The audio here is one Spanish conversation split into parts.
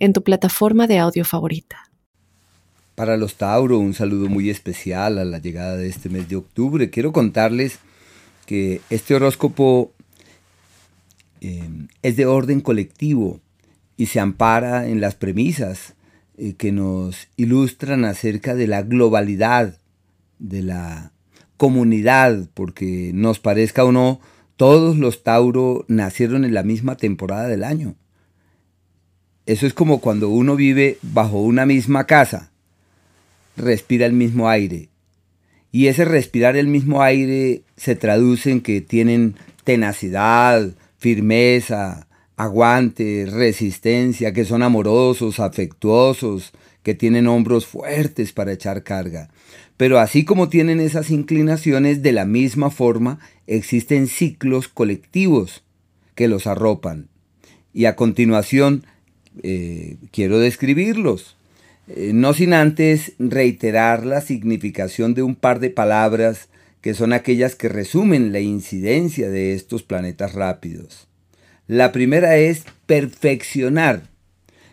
en tu plataforma de audio favorita. Para los Tauro, un saludo muy especial a la llegada de este mes de octubre. Quiero contarles que este horóscopo eh, es de orden colectivo y se ampara en las premisas eh, que nos ilustran acerca de la globalidad, de la comunidad, porque nos parezca o no, todos los Tauro nacieron en la misma temporada del año. Eso es como cuando uno vive bajo una misma casa, respira el mismo aire. Y ese respirar el mismo aire se traduce en que tienen tenacidad, firmeza, aguante, resistencia, que son amorosos, afectuosos, que tienen hombros fuertes para echar carga. Pero así como tienen esas inclinaciones, de la misma forma existen ciclos colectivos que los arropan. Y a continuación eh, quiero describirlos, eh, no sin antes reiterar la significación de un par de palabras que son aquellas que resumen la incidencia de estos planetas rápidos. La primera es perfeccionar,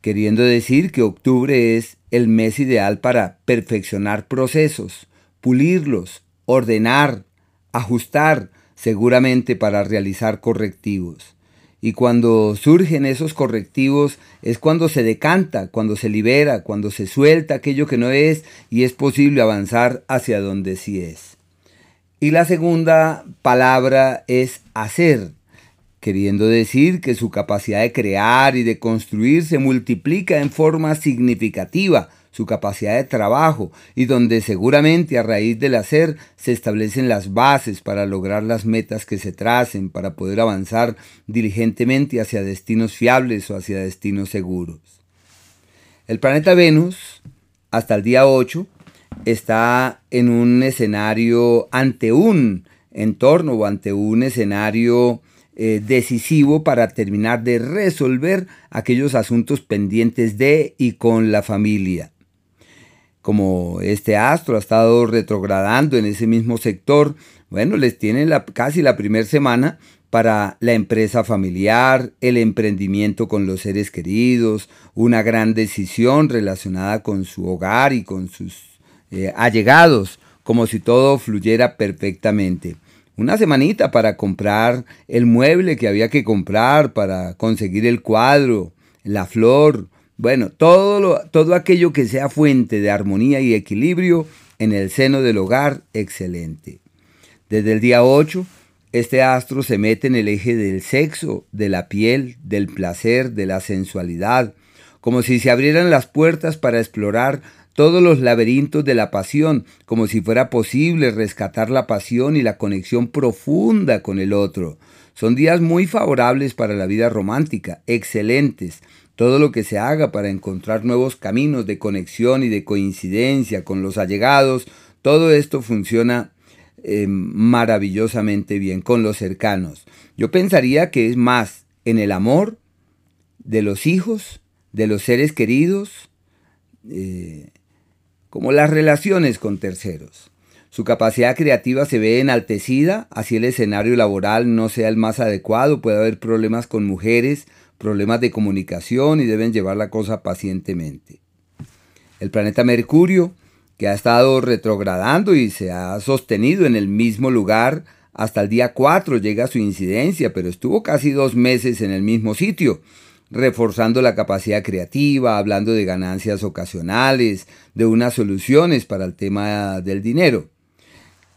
queriendo decir que octubre es el mes ideal para perfeccionar procesos, pulirlos, ordenar, ajustar, seguramente para realizar correctivos. Y cuando surgen esos correctivos es cuando se decanta, cuando se libera, cuando se suelta aquello que no es y es posible avanzar hacia donde sí es. Y la segunda palabra es hacer, queriendo decir que su capacidad de crear y de construir se multiplica en forma significativa, su capacidad de trabajo y donde seguramente a raíz del hacer se establecen las bases para lograr las metas que se tracen, para poder avanzar diligentemente hacia destinos fiables o hacia destinos seguros. El planeta Venus, hasta el día 8, está en un escenario ante un entorno o ante un escenario eh, decisivo para terminar de resolver aquellos asuntos pendientes de y con la familia como este astro ha estado retrogradando en ese mismo sector, bueno, les tiene la, casi la primera semana para la empresa familiar, el emprendimiento con los seres queridos, una gran decisión relacionada con su hogar y con sus eh, allegados, como si todo fluyera perfectamente. Una semanita para comprar el mueble que había que comprar, para conseguir el cuadro, la flor, bueno, todo, todo aquello que sea fuente de armonía y equilibrio en el seno del hogar, excelente. Desde el día 8, este astro se mete en el eje del sexo, de la piel, del placer, de la sensualidad, como si se abrieran las puertas para explorar todos los laberintos de la pasión, como si fuera posible rescatar la pasión y la conexión profunda con el otro. Son días muy favorables para la vida romántica, excelentes, todo lo que se haga para encontrar nuevos caminos de conexión y de coincidencia con los allegados, todo esto funciona eh, maravillosamente bien con los cercanos. Yo pensaría que es más en el amor de los hijos, de los seres queridos, eh, como las relaciones con terceros. Su capacidad creativa se ve enaltecida, así el escenario laboral no sea el más adecuado, puede haber problemas con mujeres, problemas de comunicación y deben llevar la cosa pacientemente. El planeta Mercurio, que ha estado retrogradando y se ha sostenido en el mismo lugar hasta el día 4, llega a su incidencia, pero estuvo casi dos meses en el mismo sitio, reforzando la capacidad creativa, hablando de ganancias ocasionales, de unas soluciones para el tema del dinero.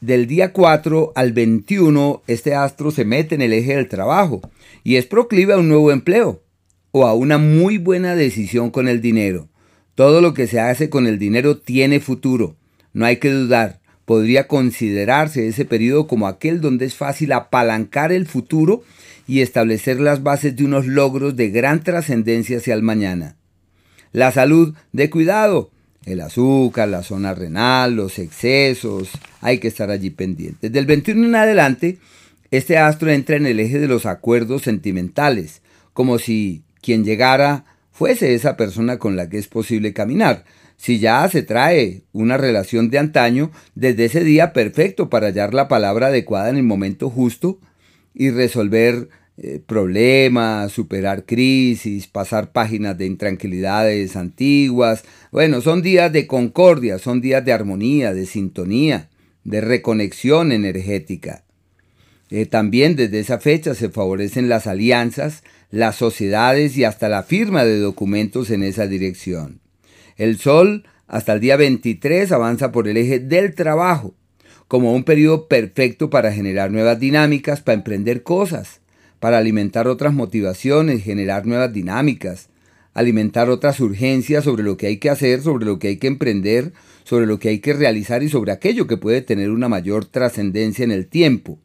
Del día 4 al 21, este astro se mete en el eje del trabajo y es proclive a un nuevo empleo o a una muy buena decisión con el dinero. Todo lo que se hace con el dinero tiene futuro, no hay que dudar. Podría considerarse ese periodo como aquel donde es fácil apalancar el futuro y establecer las bases de unos logros de gran trascendencia hacia el mañana. La salud de cuidado, el azúcar, la zona renal, los excesos, hay que estar allí pendientes. Del 21 en adelante, este astro entra en el eje de los acuerdos sentimentales, como si quien llegara fuese esa persona con la que es posible caminar. Si ya se trae una relación de antaño, desde ese día perfecto para hallar la palabra adecuada en el momento justo y resolver eh, problemas, superar crisis, pasar páginas de intranquilidades antiguas. Bueno, son días de concordia, son días de armonía, de sintonía, de reconexión energética. Eh, también desde esa fecha se favorecen las alianzas, las sociedades y hasta la firma de documentos en esa dirección. El Sol hasta el día 23 avanza por el eje del trabajo, como un periodo perfecto para generar nuevas dinámicas, para emprender cosas, para alimentar otras motivaciones, generar nuevas dinámicas, alimentar otras urgencias sobre lo que hay que hacer, sobre lo que hay que emprender, sobre lo que hay que realizar y sobre aquello que puede tener una mayor trascendencia en el tiempo.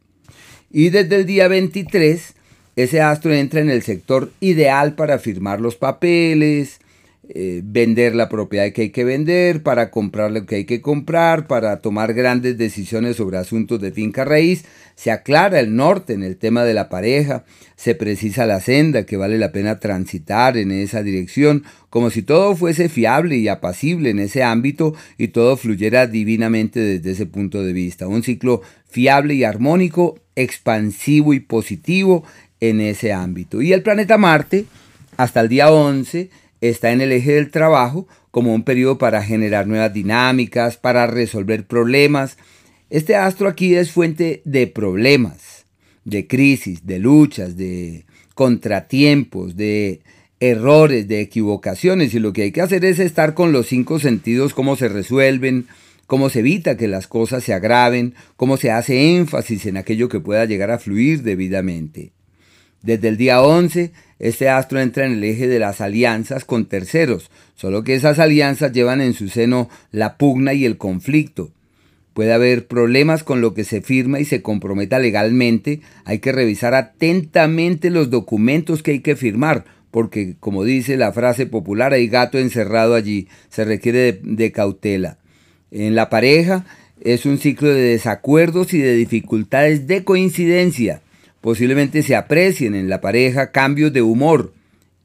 Y desde el día 23 ese astro entra en el sector ideal para firmar los papeles, eh, vender la propiedad que hay que vender, para comprar lo que hay que comprar, para tomar grandes decisiones sobre asuntos de finca raíz. Se aclara el norte en el tema de la pareja, se precisa la senda que vale la pena transitar en esa dirección, como si todo fuese fiable y apacible en ese ámbito y todo fluyera divinamente desde ese punto de vista. Un ciclo fiable y armónico, expansivo y positivo en ese ámbito. Y el planeta Marte, hasta el día 11, está en el eje del trabajo como un periodo para generar nuevas dinámicas, para resolver problemas. Este astro aquí es fuente de problemas, de crisis, de luchas, de contratiempos, de errores, de equivocaciones. Y lo que hay que hacer es estar con los cinco sentidos, cómo se resuelven, cómo se evita que las cosas se agraven, cómo se hace énfasis en aquello que pueda llegar a fluir debidamente. Desde el día 11, este astro entra en el eje de las alianzas con terceros, solo que esas alianzas llevan en su seno la pugna y el conflicto. Puede haber problemas con lo que se firma y se comprometa legalmente, hay que revisar atentamente los documentos que hay que firmar, porque como dice la frase popular, hay gato encerrado allí, se requiere de, de cautela. En la pareja es un ciclo de desacuerdos y de dificultades de coincidencia Posiblemente se aprecien en la pareja cambios de humor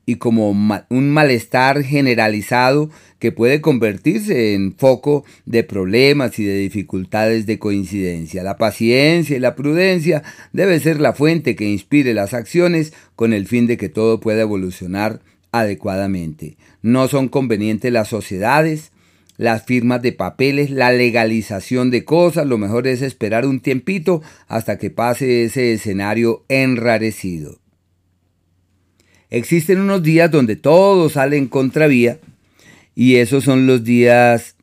y como un malestar generalizado que puede convertirse en foco de problemas y de dificultades de coincidencia. La paciencia y la prudencia debe ser la fuente que inspire las acciones con el fin de que todo pueda evolucionar adecuadamente. No son convenientes las sociedades, las firmas de papeles, la legalización de cosas, lo mejor es esperar un tiempito hasta que pase ese escenario enrarecido. Existen unos días donde todo sale en contravía y esos son los días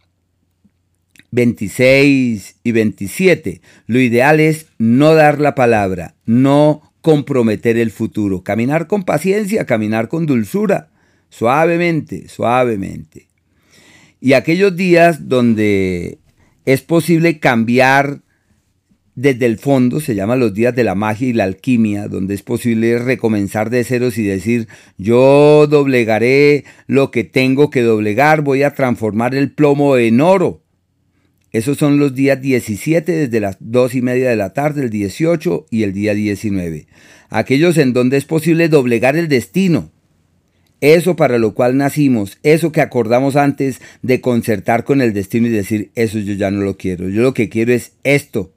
26 y 27. Lo ideal es no dar la palabra, no comprometer el futuro, caminar con paciencia, caminar con dulzura, suavemente, suavemente y aquellos días donde es posible cambiar desde el fondo, se llaman los días de la magia y la alquimia, donde es posible recomenzar de ceros y decir, yo doblegaré lo que tengo que doblegar, voy a transformar el plomo en oro. Esos son los días 17 desde las 2 y media de la tarde, el 18 y el día 19. Aquellos en donde es posible doblegar el destino, eso para lo cual nacimos, eso que acordamos antes de concertar con el destino y decir, eso yo ya no lo quiero, yo lo que quiero es esto.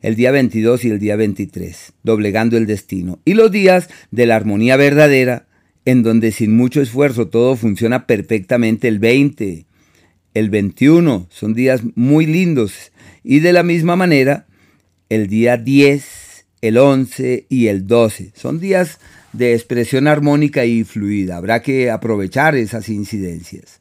El día 22 y el día 23, doblegando el destino. Y los días de la armonía verdadera, en donde sin mucho esfuerzo todo funciona perfectamente, el 20, el 21, son días muy lindos. Y de la misma manera, el día 10, el 11 y el 12, son días de expresión armónica y fluida. Habrá que aprovechar esas incidencias.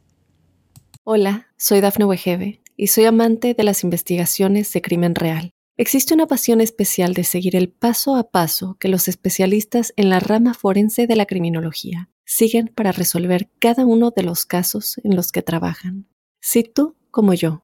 Hola, soy Dafne Wegebe y soy amante de las investigaciones de crimen real. Existe una pasión especial de seguir el paso a paso que los especialistas en la rama forense de la criminología siguen para resolver cada uno de los casos en los que trabajan. Si tú, como yo,